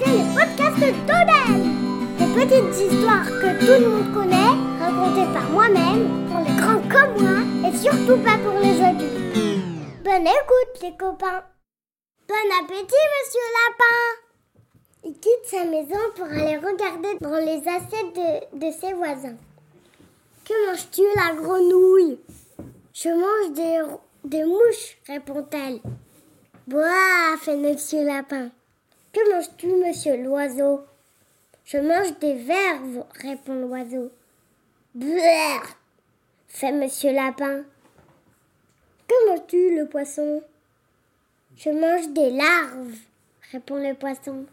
les podcasts d'Odel Des petites histoires que tout le monde connaît, racontées par moi-même, pour les grands comme moi, et surtout pas pour les adultes. Bonne écoute les copains Bon appétit monsieur Lapin Il quitte sa maison pour aller regarder dans les assiettes de, de ses voisins. Que manges-tu la grenouille? Je mange des, des mouches, répond-elle. Bois, fait monsieur Lapin. Que manges-tu, monsieur l'oiseau? Je mange des vers, répond l'oiseau. Bleur, fait monsieur Lapin. Que manges-tu, le poisson? Je mange des larves, répond le poisson.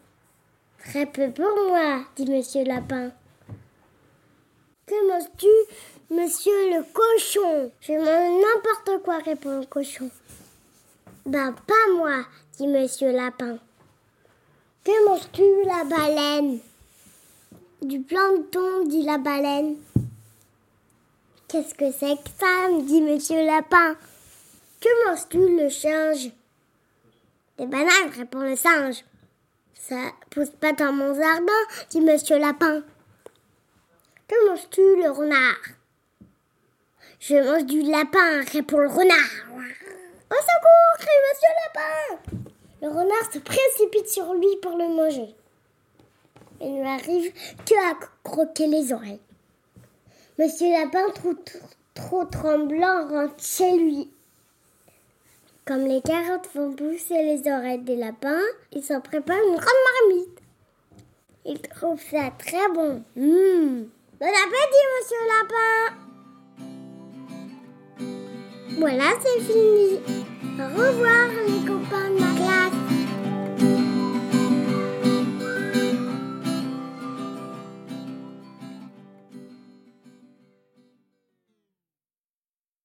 Très peu pour moi, dit monsieur Lapin. Que manges-tu, monsieur le cochon? Je mange n'importe quoi, répond le cochon. Ben, pas moi, dit monsieur Lapin. Que manges-tu, la baleine? Du plancton, dit la baleine. Qu'est-ce que c'est que ça dit monsieur Lapin? Que manges-tu, le singe? Des bananes, répond le singe. Ça pousse pas dans mon jardin, dit monsieur Lapin. Que manges-tu, le renard? Je mange du lapin, répond le renard. Au secours, crie monsieur Lapin le renard se précipite sur lui pour le manger. Il ne arrive que à croquer les oreilles. Monsieur Lapin, trop, tremblant, rentre chez lui. Comme les carottes font pousser les oreilles des lapins, il s'en prépare une grande marmite. Il trouve ça très bon. Mmh. Bon appétit, monsieur Lapin Voilà, c'est fini.